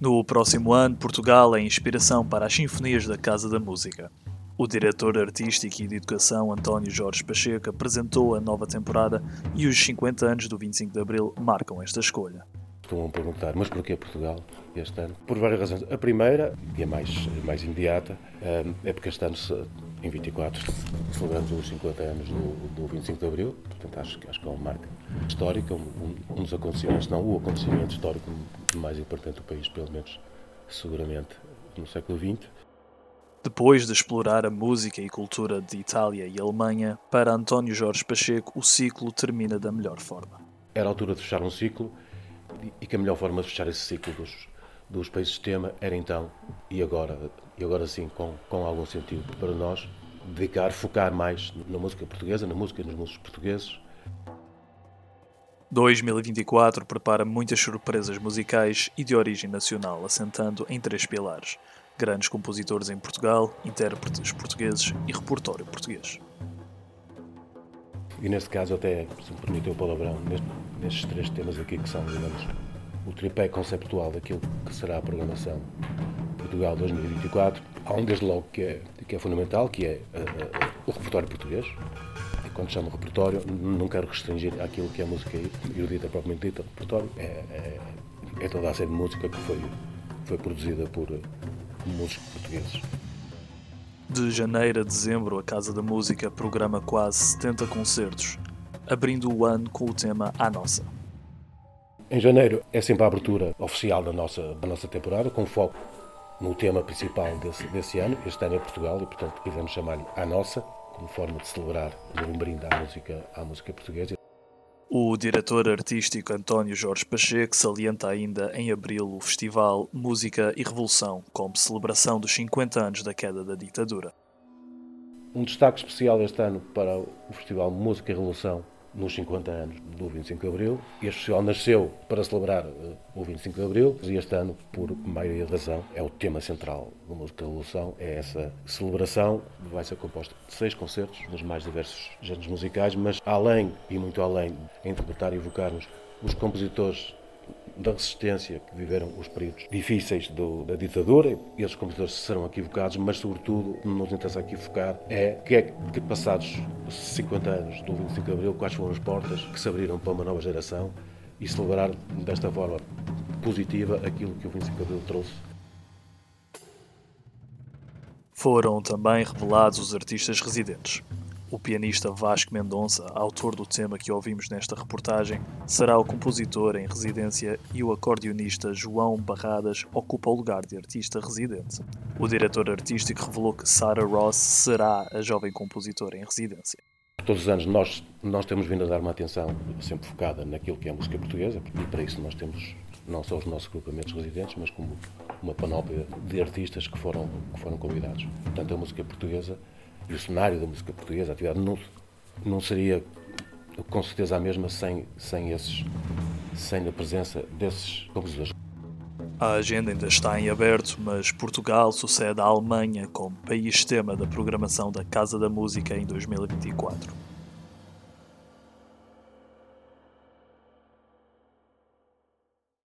No próximo ano, Portugal é inspiração para as Sinfonias da Casa da Música. O diretor artístico e de educação António Jorge Pacheco apresentou a nova temporada e os 50 anos do 25 de Abril marcam esta escolha. A perguntar, mas porquê Portugal este ano? Por várias razões. A primeira, e a mais, mais imediata, eh, é porque este ano, em 24, celebramos os 50 anos do, do 25 de Abril, portanto acho, acho que é uma marca histórica, um, um dos acontecimentos, não o acontecimento histórico mais importante do país, pelo menos seguramente no século XX. Depois de explorar a música e cultura de Itália e Alemanha, para António Jorge Pacheco o ciclo termina da melhor forma. Era a altura de fechar um ciclo e que a melhor forma de fechar esse ciclo dos, dos países sistema era então, e agora, e agora sim, com, com algum sentido para nós, dedicar, focar mais na música portuguesa, na música e nos músicos portugueses. 2024 prepara muitas surpresas musicais e de origem nacional, assentando em três pilares grandes compositores em Portugal, intérpretes portugueses e repertório português. E neste caso, até, se me permitem o palavrão, nestes três temas aqui que são, digamos, o tripé conceptual daquilo que será a programação Portugal 2024, há um desde logo que é, que é fundamental, que é uh, o repertório português. E quando chamo repertório, não quero restringir aquilo que é a música erudita propriamente dita, repertório é, é, é toda a série de música que foi, foi produzida por, músicos portugueses. De janeiro a dezembro, a Casa da Música programa quase 70 concertos, abrindo o ano com o tema A Nossa. Em janeiro é sempre a abertura oficial da nossa, da nossa temporada, com foco no tema principal desse, desse ano. Este ano é Portugal e, portanto, quisemos chamar-lhe A Nossa, como forma de celebrar um brinde à música, à música portuguesa. O diretor artístico António Jorge Pacheco salienta ainda em abril o festival Música e Revolução, como celebração dos 50 anos da queda da ditadura. Um destaque especial este ano para o Festival Música e Revolução nos 50 anos do 25 de Abril. Este festival nasceu para celebrar uh, o 25 de Abril e este ano, por maioria de razão, é o tema central da Música Revolução. É essa celebração, vai ser composta de seis concertos dos mais diversos géneros musicais, mas além e muito além de interpretar e evocarmos os compositores da resistência que viveram os períodos difíceis do, da ditadura. Esses compositores serão equivocados, mas, sobretudo, nos interessa aqui focar é que é que passados 50 anos do 25 de Abril, quais foram as portas que se abriram para uma nova geração e celebrar desta forma positiva aquilo que o 25 de Abril trouxe. Foram também revelados os artistas residentes. O pianista Vasco Mendonça, autor do tema que ouvimos nesta reportagem, será o compositor em residência e o acordeonista João Barradas ocupa o lugar de artista residente. O diretor artístico revelou que Sarah Ross será a jovem compositora em residência. Todos os anos nós, nós temos vindo a dar uma atenção sempre focada naquilo que é a música portuguesa, e para isso nós temos não só os nossos agrupamentos residentes, mas como uma panóplia de artistas que foram, que foram convidados. Portanto, a música portuguesa o cenário da música portuguesa, a atividade não, não seria com certeza a mesma sem, sem, esses, sem a presença desses compositores. A agenda ainda está em aberto, mas Portugal sucede à Alemanha como país tema da programação da Casa da Música em 2024.